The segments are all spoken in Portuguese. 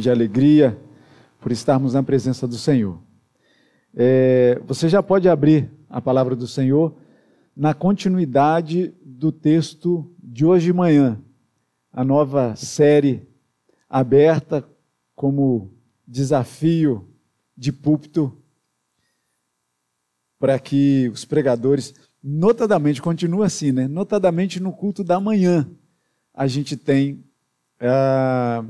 de alegria por estarmos na presença do Senhor. É, você já pode abrir a palavra do Senhor na continuidade do texto de hoje de manhã, a nova série aberta como desafio de púlpito para que os pregadores, notadamente, continua assim, né? Notadamente no culto da manhã, a gente tem a,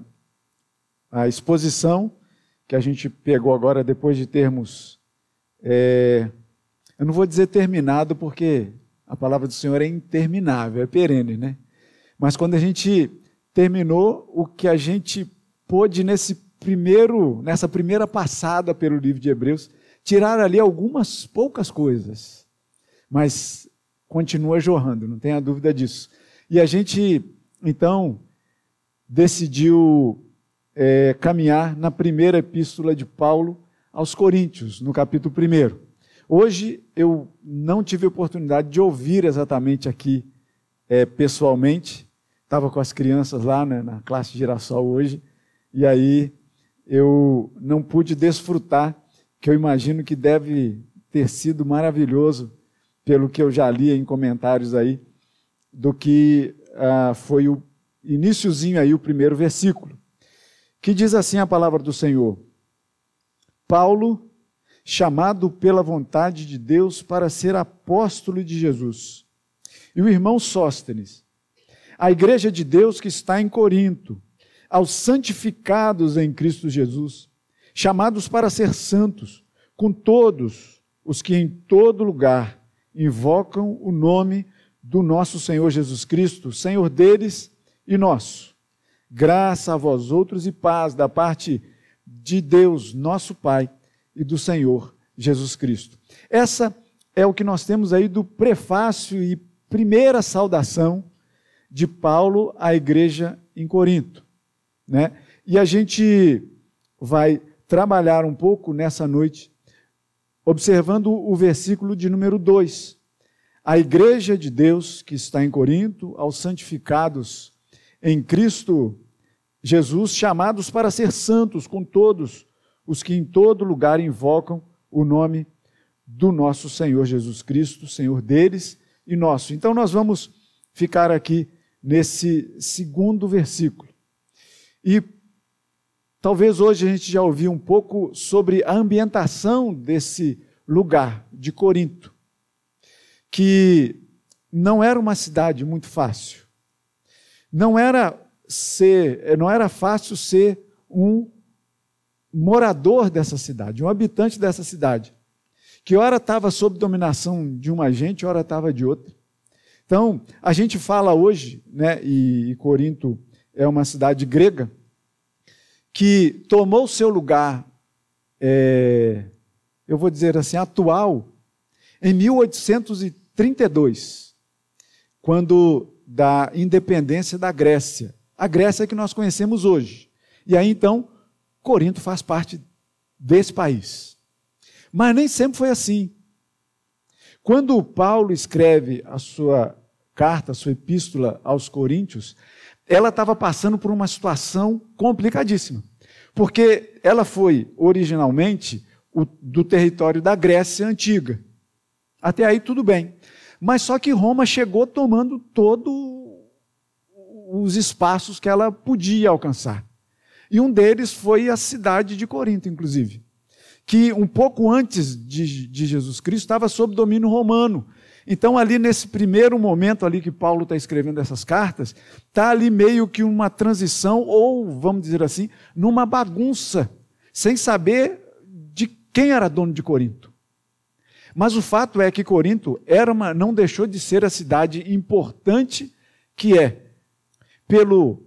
a exposição que a gente pegou agora depois de termos. É, eu não vou dizer terminado, porque a palavra do Senhor é interminável, é perene, né? Mas quando a gente terminou o que a gente pôde nesse primeiro, nessa primeira passada pelo livro de Hebreus, tirar ali algumas poucas coisas, mas continua jorrando, não tenha dúvida disso. E a gente, então, decidiu é, caminhar na primeira epístola de Paulo aos Coríntios, no capítulo 1. Hoje eu não tive oportunidade de ouvir exatamente aqui é, pessoalmente, estava com as crianças lá né, na classe girassol hoje, e aí eu não pude desfrutar, que eu imagino que deve ter sido maravilhoso, pelo que eu já li em comentários aí, do que ah, foi o iníciozinho aí, o primeiro versículo, que diz assim a palavra do Senhor: Paulo, chamado pela vontade de Deus para ser apóstolo de Jesus, e o irmão Sóstenes, a igreja de Deus que está em Corinto, aos santificados em Cristo Jesus, chamados para ser santos, com todos os que em todo lugar invocam o nome do nosso Senhor Jesus Cristo, Senhor deles e nosso. Graça a vós outros e paz da parte de Deus, nosso Pai, e do Senhor Jesus Cristo. Essa é o que nós temos aí do prefácio e primeira saudação de Paulo à igreja em Corinto. Né? E a gente vai trabalhar um pouco nessa noite, observando o versículo de número 2. A igreja de Deus que está em Corinto, aos santificados em Cristo Jesus, chamados para ser santos com todos os que em todo lugar invocam o nome do nosso Senhor Jesus Cristo, Senhor deles e nosso. Então nós vamos ficar aqui nesse segundo versículo. E talvez hoje a gente já ouviu um pouco sobre a ambientação desse lugar de Corinto, que não era uma cidade muito fácil. Não era ser, não era fácil ser um morador dessa cidade, um habitante dessa cidade, que ora estava sob dominação de uma gente, ora estava de outra. Então, a gente fala hoje, né, e, e Corinto é uma cidade grega, que tomou seu lugar, é, eu vou dizer assim, atual, em 1832, quando da independência da Grécia. A Grécia que nós conhecemos hoje. E aí então, Corinto faz parte desse país. Mas nem sempre foi assim. Quando Paulo escreve a sua carta, a sua epístola aos Coríntios, ela estava passando por uma situação complicadíssima. Porque ela foi originalmente o, do território da Grécia antiga. Até aí tudo bem. Mas só que Roma chegou tomando todos os espaços que ela podia alcançar. E um deles foi a cidade de Corinto, inclusive, que um pouco antes de, de Jesus Cristo estava sob domínio romano. Então, ali nesse primeiro momento ali que Paulo está escrevendo essas cartas, está ali meio que uma transição, ou vamos dizer assim, numa bagunça, sem saber de quem era dono de Corinto. Mas o fato é que Corinto era uma, não deixou de ser a cidade importante que é, pelo,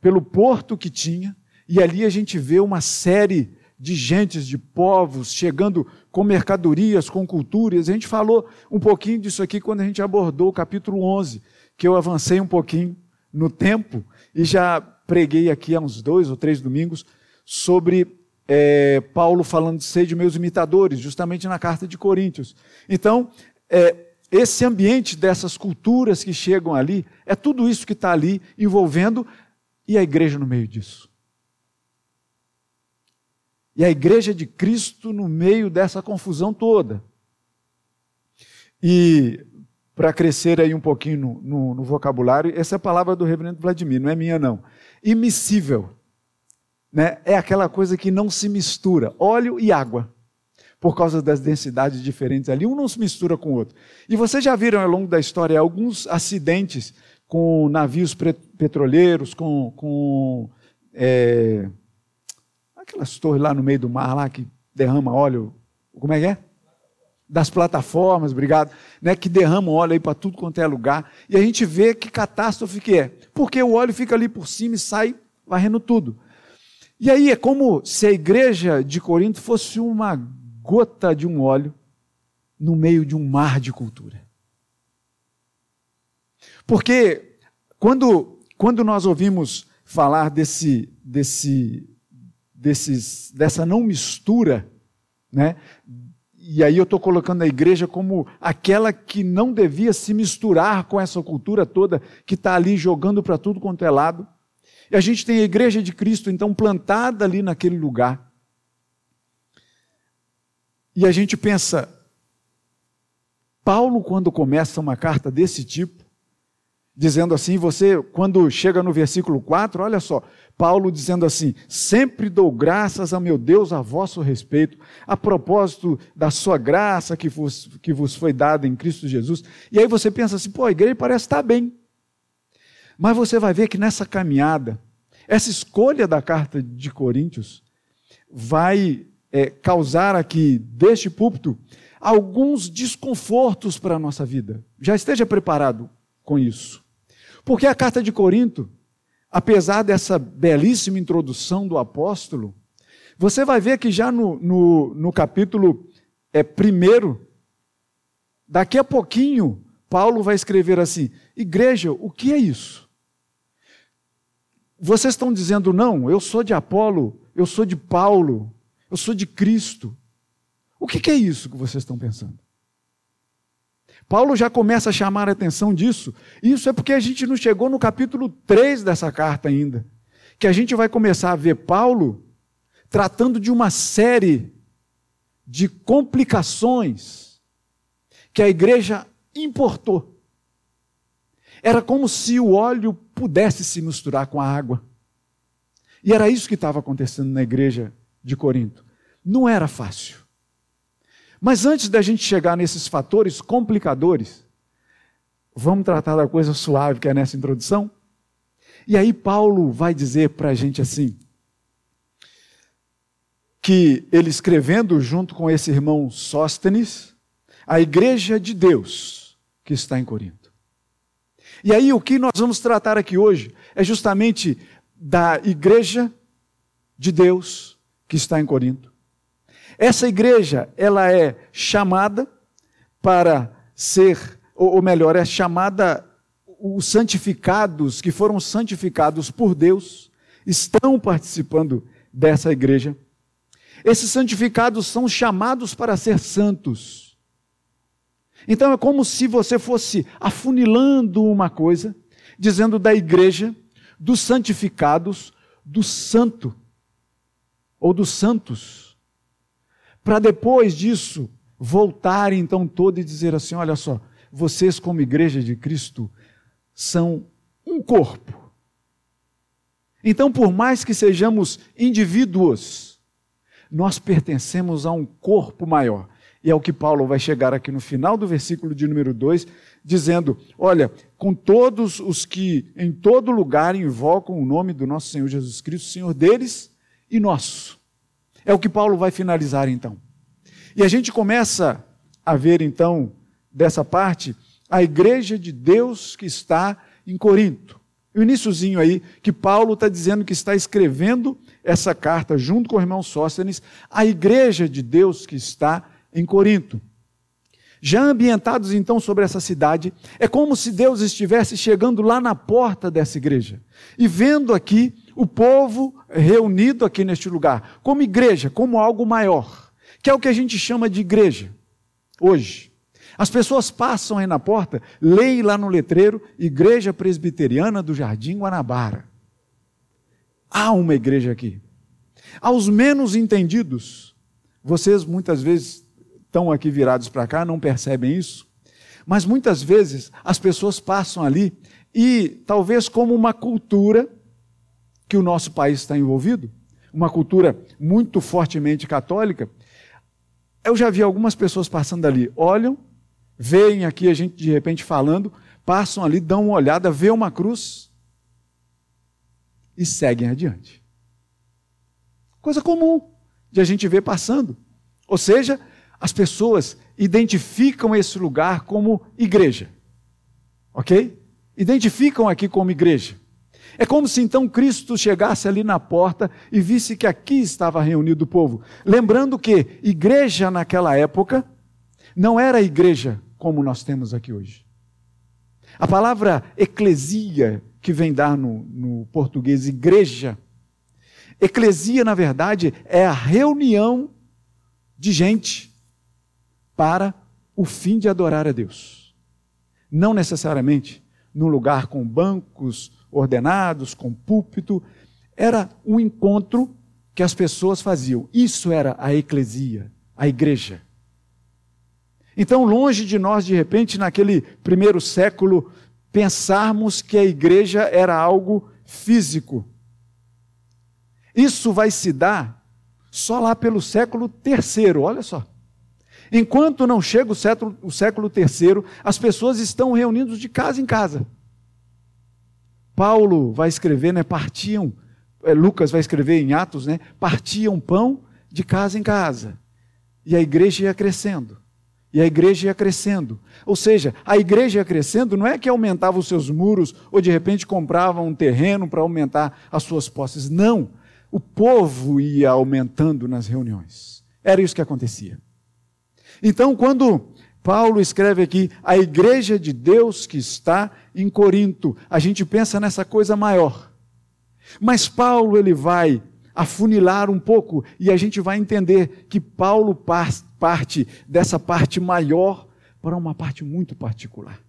pelo porto que tinha, e ali a gente vê uma série de gentes, de povos, chegando com mercadorias, com culturas. A gente falou um pouquinho disso aqui quando a gente abordou o capítulo 11, que eu avancei um pouquinho no tempo e já preguei aqui há uns dois ou três domingos sobre é, Paulo falando de ser de meus imitadores, justamente na carta de Coríntios. Então, é, esse ambiente dessas culturas que chegam ali, é tudo isso que está ali envolvendo e a igreja no meio disso. E a igreja de Cristo no meio dessa confusão toda. E para crescer aí um pouquinho no, no, no, vocabulário, essa é a palavra do reverendo Vladimir, não é minha não. Imissível. Né? É aquela coisa que não se mistura, óleo e água. Por causa das densidades diferentes ali, um não se mistura com o outro. E vocês já viram ao longo da história alguns acidentes com navios petroleiros, com, com é, aquelas torres lá no meio do mar lá que derrama óleo. Como é que é? das plataformas, obrigado, né, que derramam óleo aí para tudo quanto é lugar, e a gente vê que catástrofe que é, porque o óleo fica ali por cima e sai varrendo tudo. E aí é como se a igreja de Corinto fosse uma gota de um óleo no meio de um mar de cultura. Porque quando, quando nós ouvimos falar desse, desse, desses, dessa não mistura, né, e aí eu estou colocando a igreja como aquela que não devia se misturar com essa cultura toda que está ali jogando para tudo quanto é lado. E a gente tem a igreja de Cristo, então, plantada ali naquele lugar. E a gente pensa, Paulo, quando começa uma carta desse tipo, dizendo assim, você, quando chega no versículo 4, olha só, Paulo dizendo assim: Sempre dou graças a meu Deus a vosso respeito, a propósito da sua graça que vos, que vos foi dada em Cristo Jesus. E aí você pensa assim: pô, a igreja parece estar bem. Mas você vai ver que nessa caminhada, essa escolha da carta de Coríntios vai é, causar aqui, deste púlpito, alguns desconfortos para a nossa vida. Já esteja preparado com isso. Porque a carta de Corinto apesar dessa belíssima introdução do apóstolo, você vai ver que já no, no, no capítulo é, primeiro, daqui a pouquinho, Paulo vai escrever assim: Igreja, o que é isso? Vocês estão dizendo, não, eu sou de Apolo, eu sou de Paulo, eu sou de Cristo. O que, que é isso que vocês estão pensando? Paulo já começa a chamar a atenção disso. Isso é porque a gente não chegou no capítulo 3 dessa carta ainda. Que a gente vai começar a ver Paulo tratando de uma série de complicações que a igreja importou. Era como se o óleo pudesse se misturar com a água. E era isso que estava acontecendo na igreja de Corinto. Não era fácil. Mas antes da gente chegar nesses fatores complicadores, vamos tratar da coisa suave que é nessa introdução? E aí Paulo vai dizer para a gente assim, que ele escrevendo junto com esse irmão Sóstenes, a igreja de Deus que está em Corinto. E aí o que nós vamos tratar aqui hoje é justamente da igreja de Deus que está em Corinto. Essa igreja, ela é chamada para ser, ou melhor, é chamada, os santificados, que foram santificados por Deus, estão participando dessa igreja. Esses santificados são chamados para ser santos. Então é como se você fosse afunilando uma coisa, dizendo da igreja, dos santificados, do santo, ou dos santos para depois disso voltar então todo e dizer assim: olha só, vocês, como igreja de Cristo, são um corpo. Então, por mais que sejamos indivíduos, nós pertencemos a um corpo maior. E é o que Paulo vai chegar aqui no final do versículo de número 2, dizendo: Olha, com todos os que em todo lugar invocam o nome do nosso Senhor Jesus Cristo, Senhor deles e nosso. É o que Paulo vai finalizar então. E a gente começa a ver então, dessa parte, a igreja de Deus que está em Corinto. O iníciozinho aí, que Paulo está dizendo que está escrevendo essa carta junto com o irmão Sóstenes, a igreja de Deus que está em Corinto. Já ambientados então sobre essa cidade, é como se Deus estivesse chegando lá na porta dessa igreja e vendo aqui o povo reunido aqui neste lugar, como igreja, como algo maior, que é o que a gente chama de igreja hoje. As pessoas passam aí na porta, leem lá no letreiro, Igreja Presbiteriana do Jardim Guanabara. Há uma igreja aqui. Aos menos entendidos, vocês muitas vezes estão aqui virados para cá, não percebem isso, mas muitas vezes as pessoas passam ali e, talvez como uma cultura que o nosso país está envolvido, uma cultura muito fortemente católica, eu já vi algumas pessoas passando ali, olham, veem aqui a gente de repente falando, passam ali, dão uma olhada, vê uma cruz e seguem adiante. Coisa comum de a gente ver passando. Ou seja, as pessoas identificam esse lugar como igreja. Ok? Identificam aqui como igreja. É como se então Cristo chegasse ali na porta e visse que aqui estava reunido o povo. Lembrando que igreja naquela época não era igreja como nós temos aqui hoje. A palavra eclesia, que vem dar no, no português igreja, eclesia, na verdade, é a reunião de gente para o fim de adorar a Deus. Não necessariamente num lugar com bancos ordenados, com púlpito, era um encontro que as pessoas faziam. Isso era a eclesia, a igreja. Então, longe de nós, de repente, naquele primeiro século, pensarmos que a igreja era algo físico. Isso vai se dar só lá pelo século terceiro, olha só. Enquanto não chega o século, o século terceiro, as pessoas estão reunidas de casa em casa. Paulo vai escrever, né? Partiam, é, Lucas vai escrever em Atos, né? Partiam pão de casa em casa. E a igreja ia crescendo. E a igreja ia crescendo. Ou seja, a igreja ia crescendo não é que aumentava os seus muros ou de repente comprava um terreno para aumentar as suas posses. Não. O povo ia aumentando nas reuniões. Era isso que acontecia. Então, quando Paulo escreve aqui a igreja de Deus que está em Corinto, a gente pensa nessa coisa maior. Mas Paulo ele vai afunilar um pouco e a gente vai entender que Paulo parte dessa parte maior para uma parte muito particular.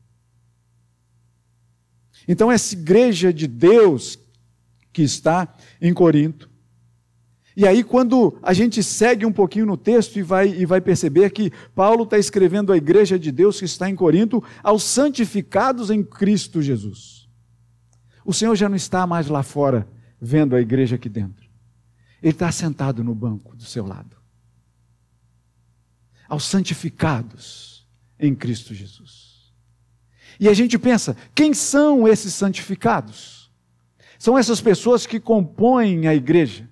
Então, essa igreja de Deus que está em Corinto, e aí, quando a gente segue um pouquinho no texto e vai, e vai perceber que Paulo está escrevendo à igreja de Deus que está em Corinto, aos santificados em Cristo Jesus. O Senhor já não está mais lá fora vendo a igreja aqui dentro. Ele está sentado no banco do seu lado. Aos santificados em Cristo Jesus. E a gente pensa: quem são esses santificados? São essas pessoas que compõem a igreja.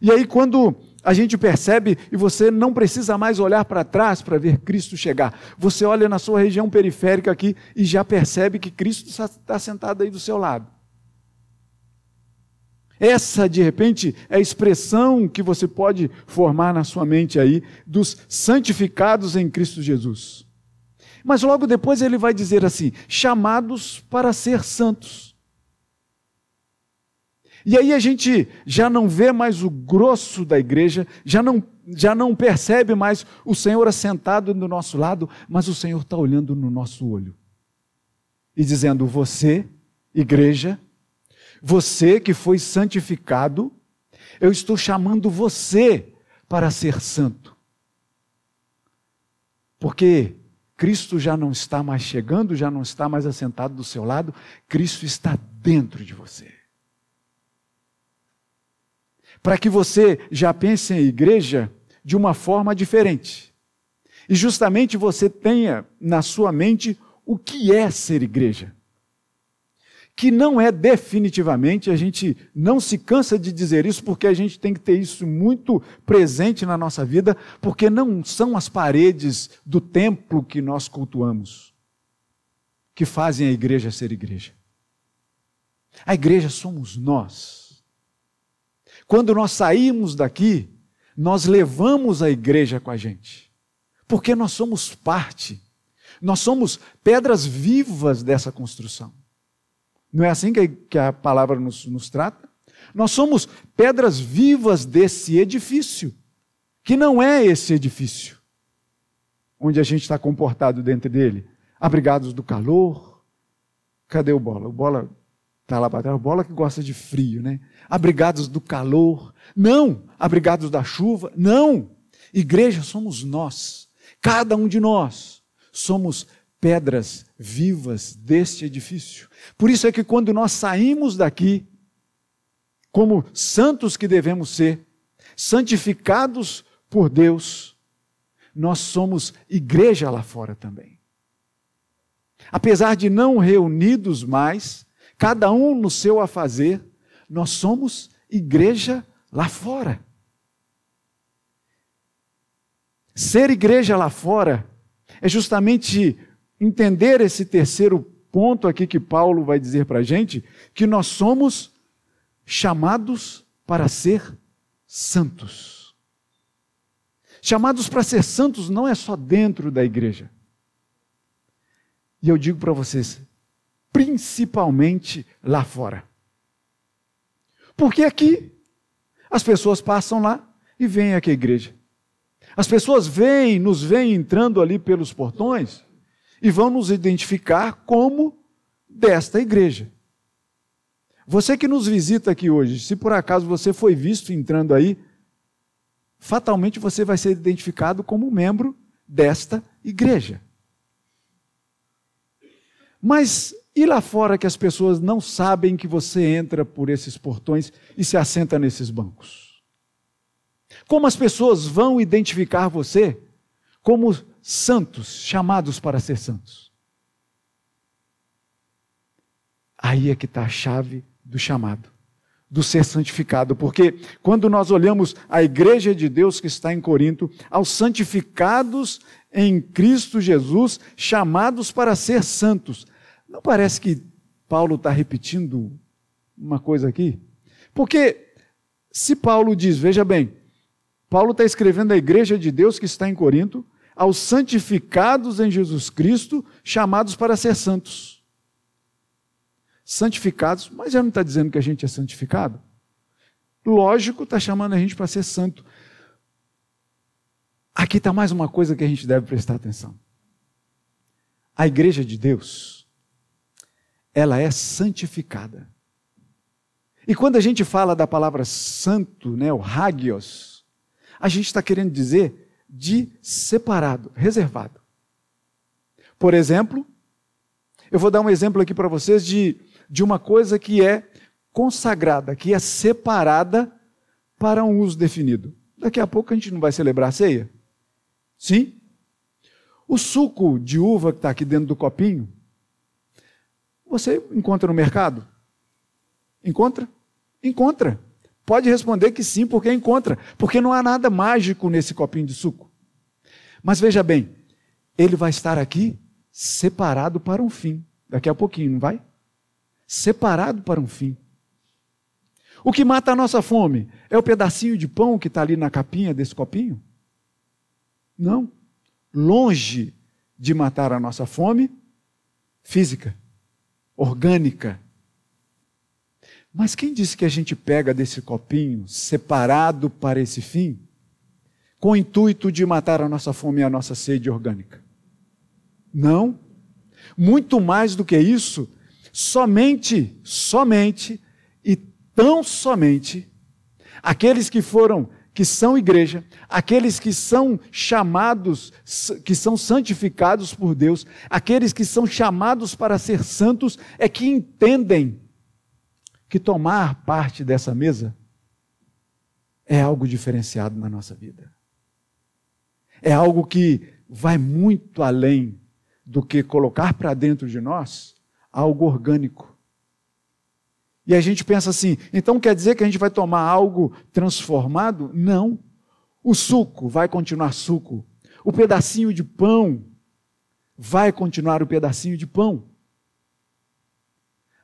E aí, quando a gente percebe e você não precisa mais olhar para trás para ver Cristo chegar, você olha na sua região periférica aqui e já percebe que Cristo está sentado aí do seu lado. Essa, de repente, é a expressão que você pode formar na sua mente aí dos santificados em Cristo Jesus. Mas logo depois ele vai dizer assim: chamados para ser santos. E aí a gente já não vê mais o grosso da igreja, já não, já não percebe mais o Senhor assentado do nosso lado, mas o Senhor está olhando no nosso olho e dizendo: Você, igreja, você que foi santificado, eu estou chamando você para ser santo. Porque Cristo já não está mais chegando, já não está mais assentado do seu lado, Cristo está dentro de você para que você já pense em igreja de uma forma diferente. E justamente você tenha na sua mente o que é ser igreja. Que não é definitivamente, a gente não se cansa de dizer isso, porque a gente tem que ter isso muito presente na nossa vida, porque não são as paredes do templo que nós cultuamos que fazem a igreja ser igreja. A igreja somos nós. Quando nós saímos daqui, nós levamos a igreja com a gente, porque nós somos parte, nós somos pedras vivas dessa construção. Não é assim que a palavra nos, nos trata? Nós somos pedras vivas desse edifício, que não é esse edifício, onde a gente está comportado dentro dele, abrigados do calor. Cadê o bola? O bola está lá bola que gosta de frio, né? Abrigados do calor, não. Abrigados da chuva, não. Igreja somos nós, cada um de nós somos pedras vivas deste edifício. Por isso é que quando nós saímos daqui, como santos que devemos ser, santificados por Deus, nós somos igreja lá fora também. Apesar de não reunidos mais, cada um no seu a fazer, nós somos igreja lá fora. Ser igreja lá fora é justamente entender esse terceiro ponto aqui que Paulo vai dizer para a gente, que nós somos chamados para ser santos. Chamados para ser santos não é só dentro da igreja. E eu digo para vocês, principalmente lá fora. Porque aqui as pessoas passam lá e vêm aqui à igreja. As pessoas vêm, nos veem entrando ali pelos portões e vão nos identificar como desta igreja. Você que nos visita aqui hoje, se por acaso você foi visto entrando aí, fatalmente você vai ser identificado como membro desta igreja. Mas e lá fora que as pessoas não sabem que você entra por esses portões e se assenta nesses bancos? Como as pessoas vão identificar você como santos, chamados para ser santos? Aí é que está a chave do chamado, do ser santificado, porque quando nós olhamos a igreja de Deus que está em Corinto, aos santificados em Cristo Jesus, chamados para ser santos, não parece que Paulo está repetindo uma coisa aqui? Porque se Paulo diz, veja bem, Paulo está escrevendo à igreja de Deus que está em Corinto, aos santificados em Jesus Cristo, chamados para ser santos. Santificados, mas já não está dizendo que a gente é santificado? Lógico, está chamando a gente para ser santo. Aqui está mais uma coisa que a gente deve prestar atenção. A igreja de Deus, ela é santificada. E quando a gente fala da palavra santo, né, o hagios, a gente está querendo dizer de separado, reservado. Por exemplo, eu vou dar um exemplo aqui para vocês de, de uma coisa que é consagrada, que é separada para um uso definido. Daqui a pouco a gente não vai celebrar a ceia? Sim? O suco de uva que está aqui dentro do copinho, você encontra no mercado? Encontra? Encontra. Pode responder que sim, porque encontra. Porque não há nada mágico nesse copinho de suco. Mas veja bem, ele vai estar aqui separado para um fim. Daqui a pouquinho, não vai? Separado para um fim. O que mata a nossa fome é o pedacinho de pão que está ali na capinha desse copinho? Não. Longe de matar a nossa fome física orgânica. Mas quem disse que a gente pega desse copinho separado para esse fim, com o intuito de matar a nossa fome e a nossa sede orgânica? Não. Muito mais do que isso, somente, somente e tão somente aqueles que foram que são igreja, aqueles que são chamados, que são santificados por Deus, aqueles que são chamados para ser santos, é que entendem que tomar parte dessa mesa é algo diferenciado na nossa vida. É algo que vai muito além do que colocar para dentro de nós algo orgânico. E a gente pensa assim, então quer dizer que a gente vai tomar algo transformado? Não. O suco vai continuar suco. O pedacinho de pão vai continuar o pedacinho de pão.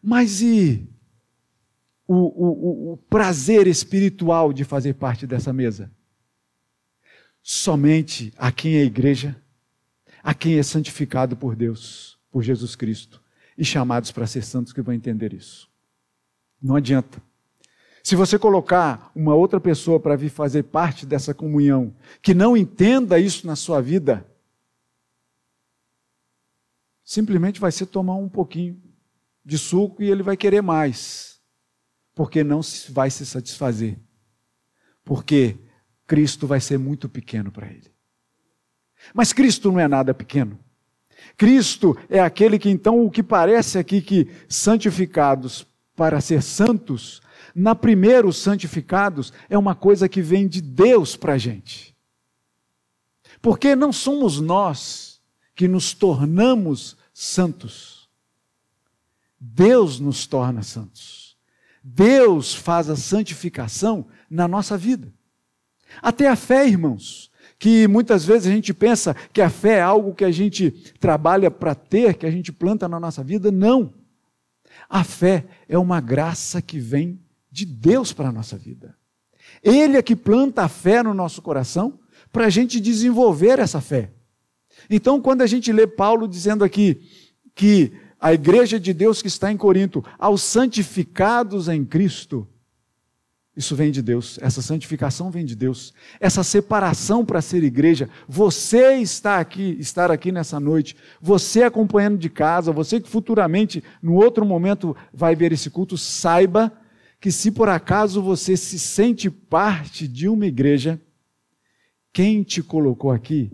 Mas e o, o, o prazer espiritual de fazer parte dessa mesa? Somente a quem é igreja, a quem é santificado por Deus, por Jesus Cristo, e chamados para ser santos que vão entender isso. Não adianta. Se você colocar uma outra pessoa para vir fazer parte dessa comunhão, que não entenda isso na sua vida, de suco e ele vai querer mais, porque não vai se satisfazer, porque Cristo vai ser muito pequeno para ele. Mas Cristo não é nada pequeno. Cristo é aquele que, então, o que parece aqui que santificados para ser santos, na primeiro santificados é uma coisa que vem de Deus para a gente. Porque não somos nós que nos tornamos santos. Deus nos torna santos. Deus faz a santificação na nossa vida. Até a fé, irmãos, que muitas vezes a gente pensa que a fé é algo que a gente trabalha para ter, que a gente planta na nossa vida. Não. A fé é uma graça que vem de Deus para a nossa vida. Ele é que planta a fé no nosso coração para a gente desenvolver essa fé. Então, quando a gente lê Paulo dizendo aqui que a igreja de Deus que está em Corinto, aos santificados em Cristo, isso vem de Deus, essa santificação vem de Deus, essa separação para ser igreja. Você está aqui, estar aqui nessa noite, você acompanhando de casa, você que futuramente, no outro momento, vai ver esse culto, saiba que se por acaso você se sente parte de uma igreja, quem te colocou aqui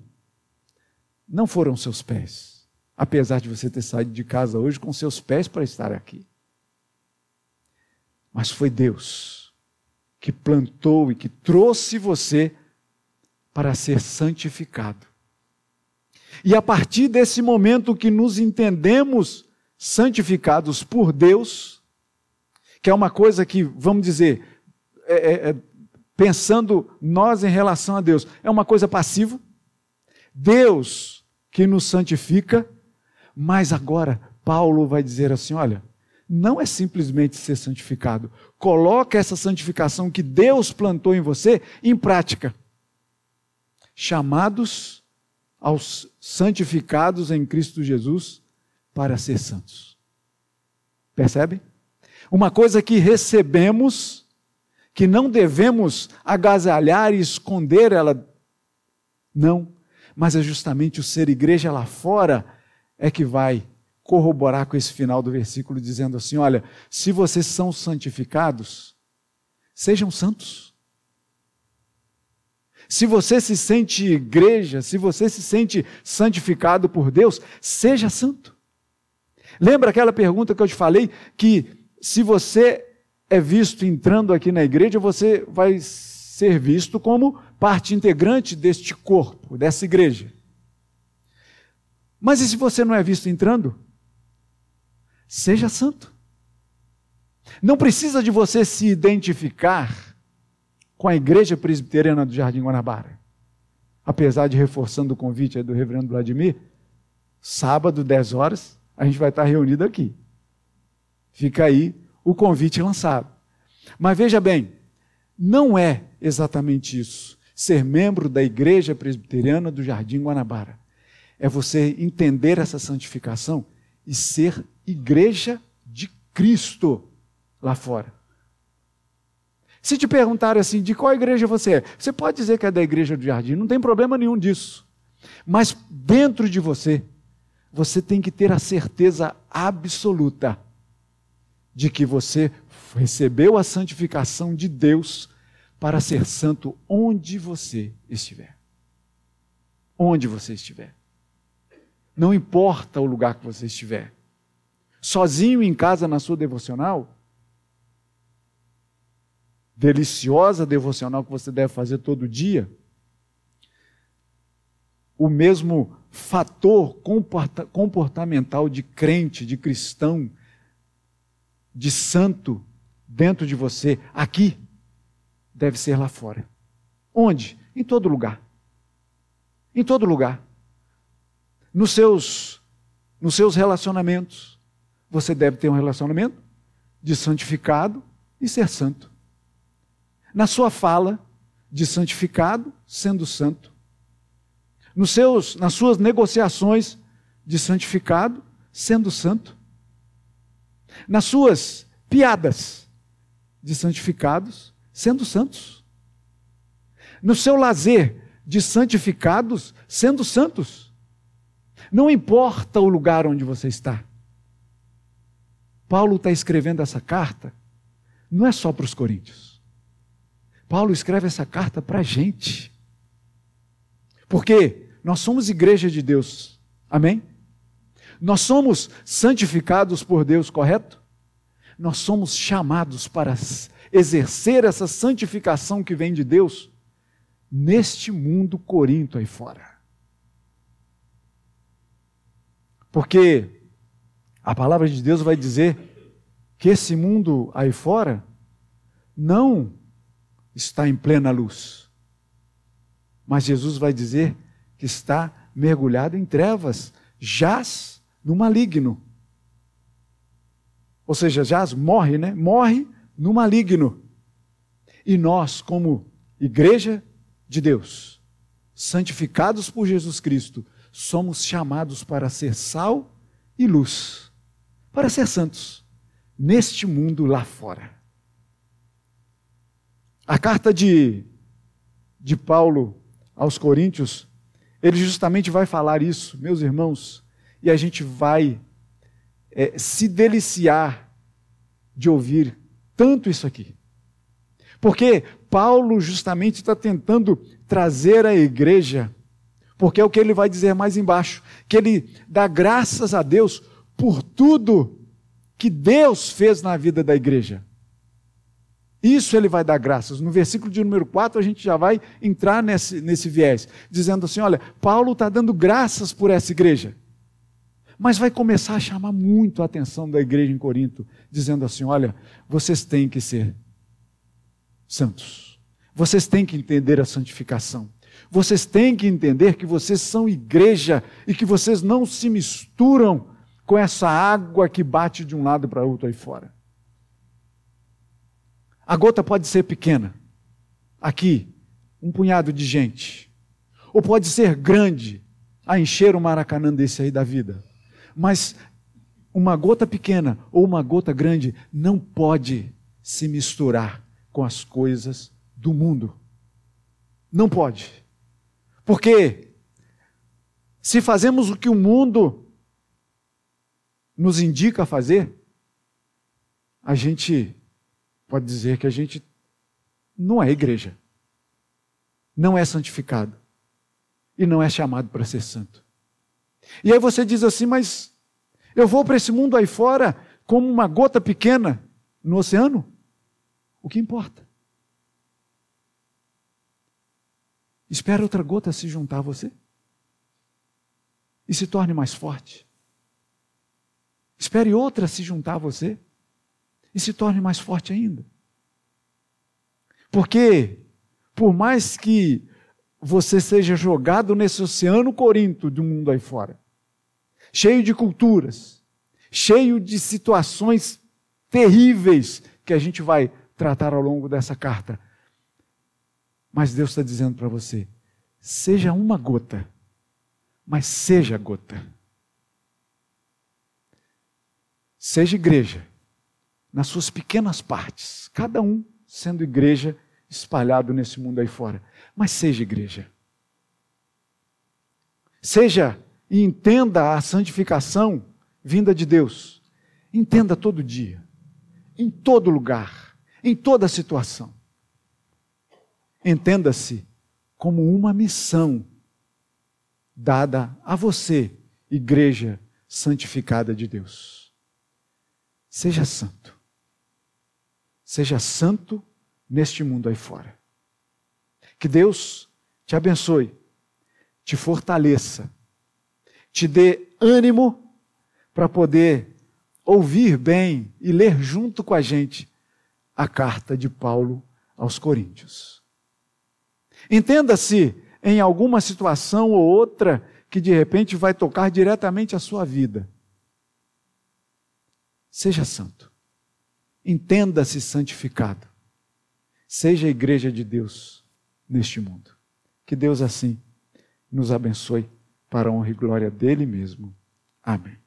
não foram seus pés, apesar de você ter saído de casa hoje com seus pés para estar aqui. Mas foi Deus que plantou e que trouxe você para ser santificado. E a partir desse momento que nos entendemos santificados por Deus, que é uma coisa que, vamos dizer, é, é, é, pensando nós em relação a Deus, é uma coisa passiva. Deus que nos santifica, mas agora Paulo vai dizer assim: olha, não é simplesmente ser santificado. Coloca essa santificação que Deus plantou em você em prática. Chamados aos santificados em Cristo Jesus para ser santos. Percebe? Uma coisa que recebemos, que não devemos agasalhar e esconder ela. Não, mas é justamente o ser igreja lá fora é que vai corroborar com esse final do versículo, dizendo assim: olha, se vocês são santificados, sejam santos. Se você se sente igreja, se você se sente santificado por Deus, seja santo. Lembra aquela pergunta que eu te falei que se você é visto entrando aqui na igreja, você vai ser visto como parte integrante deste corpo, dessa igreja. Mas e se você não é visto entrando? Seja santo. Não precisa de você se identificar com a igreja presbiteriana do Jardim Guanabara. Apesar de reforçando o convite do reverendo Vladimir, sábado, 10 horas, a gente vai estar reunido aqui. Fica aí o convite lançado. Mas veja bem, não é exatamente isso. Ser membro da igreja presbiteriana do Jardim Guanabara é você entender essa santificação e ser igreja de Cristo lá fora. Se te perguntarem assim, de qual igreja você é? Você pode dizer que é da igreja do jardim, não tem problema nenhum disso. Mas dentro de você, você tem que ter a certeza absoluta de que você recebeu a santificação de Deus para ser santo onde você estiver. Onde você estiver. Não importa o lugar que você estiver. Sozinho em casa na sua devocional, deliciosa devocional que você deve fazer todo dia, o mesmo fator comportamental de crente, de cristão, de santo dentro de você, aqui, deve ser lá fora. Onde? Em todo lugar. Em todo lugar nos seus, nos seus relacionamentos. Você deve ter um relacionamento de santificado e ser santo. Na sua fala, de santificado, sendo santo. Nos seus, nas suas negociações de santificado, sendo santo. Nas suas piadas de santificados, sendo santos. No seu lazer de santificados, sendo santos. Não importa o lugar onde você está. Paulo está escrevendo essa carta, não é só para os coríntios. Paulo escreve essa carta para a gente. Porque nós somos igreja de Deus. Amém? Nós somos santificados por Deus, correto? Nós somos chamados para exercer essa santificação que vem de Deus neste mundo corinto aí fora. Porque a palavra de Deus vai dizer que esse mundo aí fora não está em plena luz. Mas Jesus vai dizer que está mergulhado em trevas, jaz no maligno. Ou seja, jaz morre, né? Morre no maligno. E nós, como igreja de Deus, santificados por Jesus Cristo, somos chamados para ser sal e luz para ser santos neste mundo lá fora. A carta de, de Paulo aos Coríntios, ele justamente vai falar isso, meus irmãos, e a gente vai é, se deliciar de ouvir tanto isso aqui. Porque Paulo justamente está tentando trazer a igreja, porque é o que ele vai dizer mais embaixo, que ele dá graças a Deus por tudo que Deus fez na vida da igreja. Isso ele vai dar graças. No versículo de número 4, a gente já vai entrar nesse, nesse viés, dizendo assim: olha, Paulo está dando graças por essa igreja. Mas vai começar a chamar muito a atenção da igreja em Corinto, dizendo assim: olha, vocês têm que ser santos. Vocês têm que entender a santificação. Vocês têm que entender que vocês são igreja e que vocês não se misturam com essa água que bate de um lado para outro aí fora. A gota pode ser pequena, aqui, um punhado de gente, ou pode ser grande, a encher o maracanã desse aí da vida. Mas uma gota pequena ou uma gota grande não pode se misturar com as coisas do mundo. Não pode. Porque se fazemos o que o mundo nos indica a fazer, a gente pode dizer que a gente não é igreja, não é santificado e não é chamado para ser santo. E aí você diz assim, mas eu vou para esse mundo aí fora como uma gota pequena no oceano? O que importa? Espera outra gota se juntar a você e se torne mais forte. Espere outra se juntar a você e se torne mais forte ainda. Porque, por mais que você seja jogado nesse oceano corinto do mundo aí fora, cheio de culturas, cheio de situações terríveis que a gente vai tratar ao longo dessa carta. Mas Deus está dizendo para você: seja uma gota, mas seja gota. Seja igreja, nas suas pequenas partes, cada um sendo igreja espalhado nesse mundo aí fora. Mas seja igreja. Seja e entenda a santificação vinda de Deus. Entenda todo dia, em todo lugar, em toda situação. Entenda-se como uma missão dada a você, igreja santificada de Deus. Seja santo. Seja santo neste mundo aí fora. Que Deus te abençoe, te fortaleça, te dê ânimo para poder ouvir bem e ler junto com a gente a carta de Paulo aos Coríntios. Entenda-se em alguma situação ou outra que de repente vai tocar diretamente a sua vida. Seja santo. Entenda-se santificado. Seja a igreja de Deus neste mundo. Que Deus assim nos abençoe para a honra e glória dele mesmo. Amém.